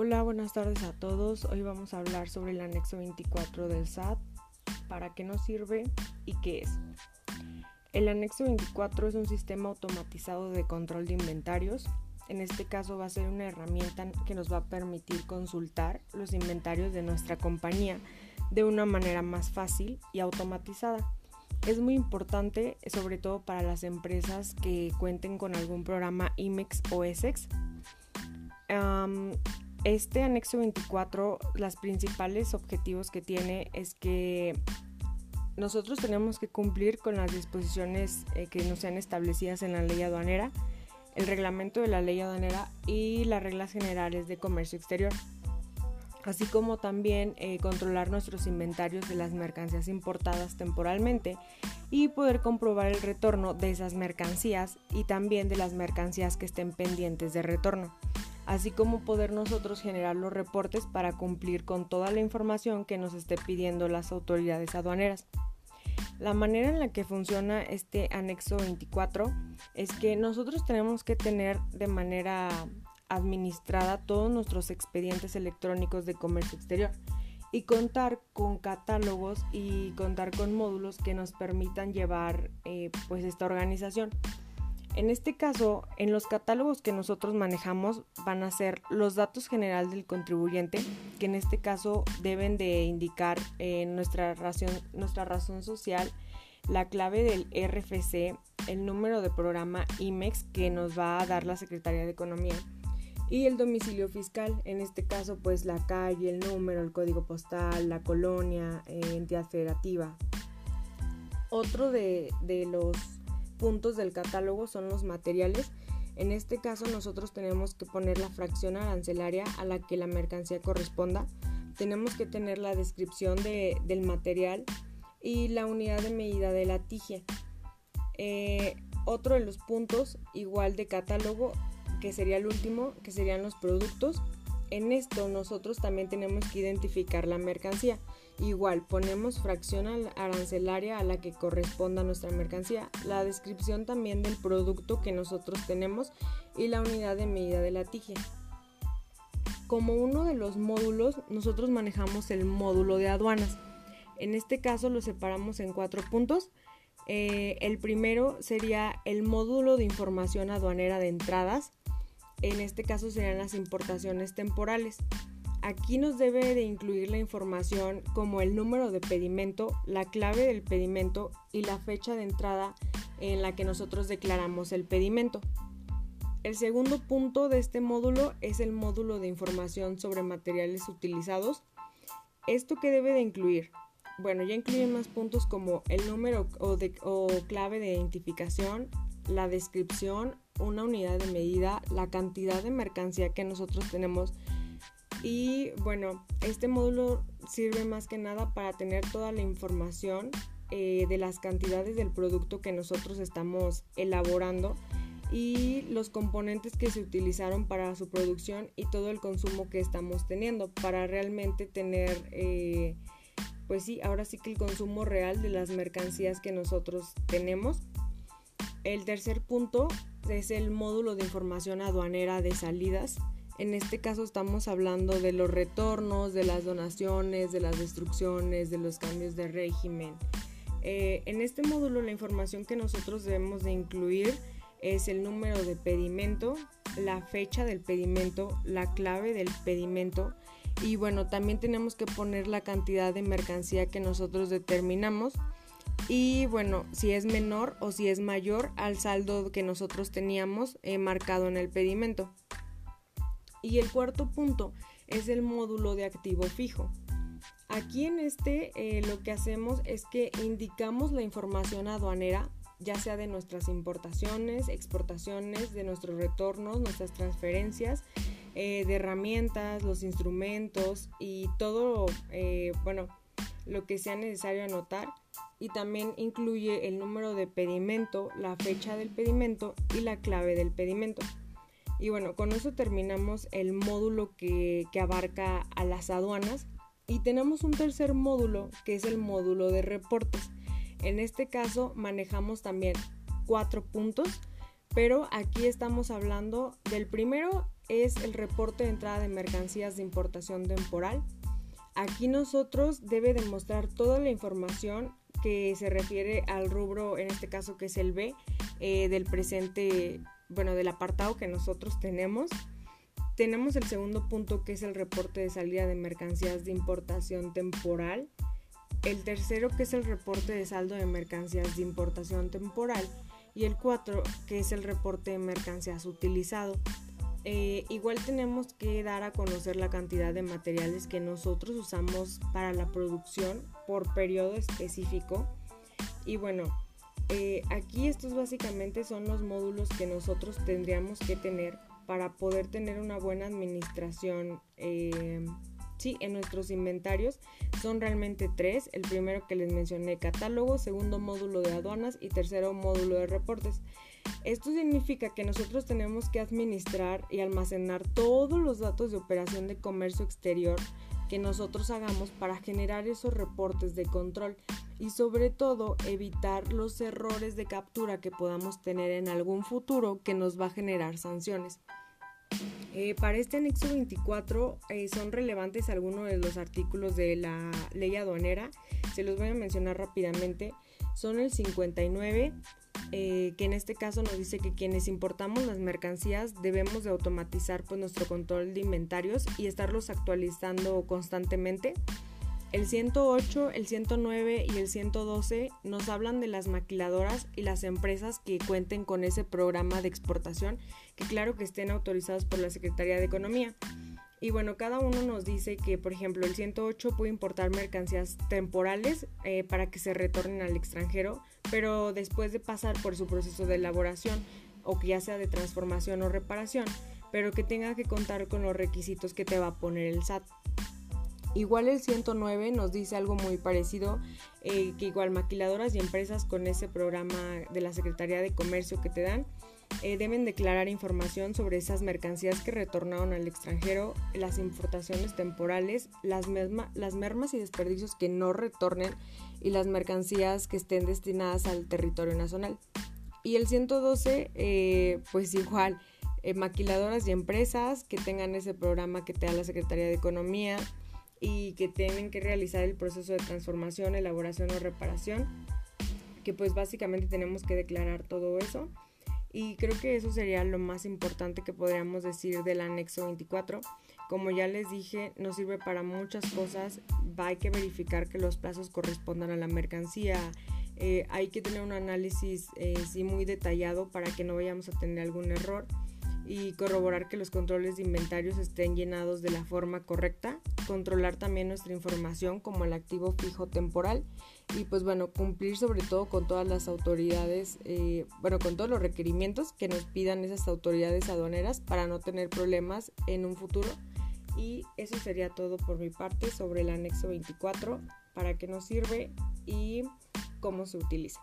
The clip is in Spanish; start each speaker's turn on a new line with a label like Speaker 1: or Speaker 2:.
Speaker 1: Hola, buenas tardes a todos. Hoy vamos a hablar sobre el anexo 24 del SAT, para qué nos sirve y qué es. El anexo 24 es un sistema automatizado de control de inventarios. En este caso va a ser una herramienta que nos va a permitir consultar los inventarios de nuestra compañía de una manera más fácil y automatizada. Es muy importante, sobre todo para las empresas que cuenten con algún programa IMEX o ESEX. Este anexo 24, los principales objetivos que tiene es que nosotros tenemos que cumplir con las disposiciones eh, que nos sean establecidas en la ley aduanera, el reglamento de la ley aduanera y las reglas generales de comercio exterior, así como también eh, controlar nuestros inventarios de las mercancías importadas temporalmente y poder comprobar el retorno de esas mercancías y también de las mercancías que estén pendientes de retorno así como poder nosotros generar los reportes para cumplir con toda la información que nos esté pidiendo las autoridades aduaneras. La manera en la que funciona este anexo 24 es que nosotros tenemos que tener de manera administrada todos nuestros expedientes electrónicos de comercio exterior y contar con catálogos y contar con módulos que nos permitan llevar eh, pues esta organización. En este caso, en los catálogos que nosotros manejamos van a ser los datos general del contribuyente, que en este caso deben de indicar eh, nuestra, razón, nuestra razón social, la clave del RFC, el número de programa IMEX que nos va a dar la Secretaría de Economía y el domicilio fiscal, en este caso pues la calle, el número, el código postal, la colonia, eh, entidad federativa. Otro de, de los puntos del catálogo son los materiales. En este caso nosotros tenemos que poner la fracción arancelaria a la que la mercancía corresponda. Tenemos que tener la descripción del material y la unidad de medida de la tija. Eh, otro de los puntos igual de catálogo que sería el último, que serían los productos. En esto nosotros también tenemos que identificar la mercancía. Igual ponemos fracción arancelaria a la que corresponda nuestra mercancía, la descripción también del producto que nosotros tenemos y la unidad de medida de la tija. Como uno de los módulos, nosotros manejamos el módulo de aduanas. En este caso lo separamos en cuatro puntos. Eh, el primero sería el módulo de información aduanera de entradas. En este caso serían las importaciones temporales. Aquí nos debe de incluir la información como el número de pedimento, la clave del pedimento y la fecha de entrada en la que nosotros declaramos el pedimento. El segundo punto de este módulo es el módulo de información sobre materiales utilizados. ¿Esto qué debe de incluir? Bueno, ya incluye más puntos como el número o clave de identificación, la descripción, una unidad de medida, la cantidad de mercancía que nosotros tenemos y bueno, este módulo sirve más que nada para tener toda la información eh, de las cantidades del producto que nosotros estamos elaborando y los componentes que se utilizaron para su producción y todo el consumo que estamos teniendo para realmente tener, eh, pues sí, ahora sí que el consumo real de las mercancías que nosotros tenemos. El tercer punto es el módulo de información aduanera de salidas en este caso estamos hablando de los retornos, de las donaciones, de las destrucciones, de los cambios de régimen. Eh, en este módulo la información que nosotros debemos de incluir es el número de pedimento, la fecha del pedimento, la clave del pedimento y bueno, también tenemos que poner la cantidad de mercancía que nosotros determinamos y bueno, si es menor o si es mayor al saldo que nosotros teníamos eh, marcado en el pedimento. Y el cuarto punto es el módulo de activo fijo. Aquí en este eh, lo que hacemos es que indicamos la información aduanera, ya sea de nuestras importaciones, exportaciones, de nuestros retornos, nuestras transferencias, eh, de herramientas, los instrumentos y todo, bueno, lo que sea necesario anotar. Y también incluye el número de pedimento, la fecha del pedimento y la clave del pedimento. Y bueno, con eso terminamos el módulo que, abarca a las aduanas. Y tenemos un tercer módulo que es el módulo de reportes. En este caso manejamos también cuatro puntos, pero aquí estamos hablando del primero es el reporte de entrada de mercancías de importación temporal. Aquí nosotros debe demostrar toda la información que se refiere al rubro, en este caso que es el B, eh, del presente, bueno, del apartado que nosotros tenemos. Tenemos el segundo punto que es el reporte de salida de mercancías de importación temporal. El tercero que es el reporte de saldo de mercancías de importación temporal. Y el cuatro que es el reporte de mercancías utilizado. Eh, igual tenemos que dar a conocer la cantidad de materiales que nosotros usamos para la producción por periodo específico. Y bueno, eh, aquí estos básicamente son los módulos que nosotros tendríamos que tener para poder tener una buena administración. Eh, sí, en nuestros inventarios son realmente tres. El primero que les mencioné, catálogo, segundo módulo de aduanas y tercero módulo de reportes. Esto significa que nosotros tenemos que administrar y almacenar todos los datos de operación de comercio exterior que nosotros hagamos para generar esos reportes de control y sobre todo evitar los errores de captura que podamos tener en algún futuro que nos va a generar sanciones. Eh, para este anexo 24 eh, son relevantes algunos de los artículos de la ley aduanera, se los voy a mencionar rápidamente. Son el 59, eh, que en este caso nos dice que quienes importamos las mercancías debemos de automatizar pues, nuestro control de inventarios y estarlos actualizando constantemente. El 108, el 109 y el 112 nos hablan de las maquiladoras y las empresas que cuenten con ese programa de exportación, que claro que estén autorizados por la Secretaría de Economía. Y bueno, cada uno nos dice que, por ejemplo, el 108 puede importar mercancías temporales eh, para que se retornen al extranjero, pero después de pasar por su proceso de elaboración, o que ya sea de transformación o reparación, pero que tenga que contar con los requisitos que te va a poner el SAT. Igual el 109 nos dice algo muy parecido, eh, que igual maquiladoras y empresas con ese programa de la Secretaría de Comercio que te dan, eh, deben declarar información sobre esas mercancías que retornaron al extranjero, las importaciones temporales, las, las mermas y desperdicios que no retornen y las mercancías que estén destinadas al territorio nacional. Y el 112, eh, pues igual, eh, maquiladoras y empresas que tengan ese programa que te da la Secretaría de Economía y que tienen que realizar el proceso de transformación, elaboración o reparación, que pues básicamente tenemos que declarar todo eso. Y creo que eso sería lo más importante que podríamos decir del anexo 24. Como ya les dije, nos sirve para muchas cosas. Hay que verificar que los plazos correspondan a la mercancía. Eh, hay que tener un análisis eh, sí, muy detallado para que no vayamos a tener algún error y corroborar que los controles de inventarios estén llenados de la forma correcta, controlar también nuestra información como el activo fijo temporal y pues bueno, cumplir sobre todo con todas las autoridades, eh, bueno, con todos los requerimientos que nos pidan esas autoridades aduaneras para no tener problemas en un futuro. Y eso sería todo por mi parte sobre el anexo 24, para qué nos sirve y cómo se utiliza.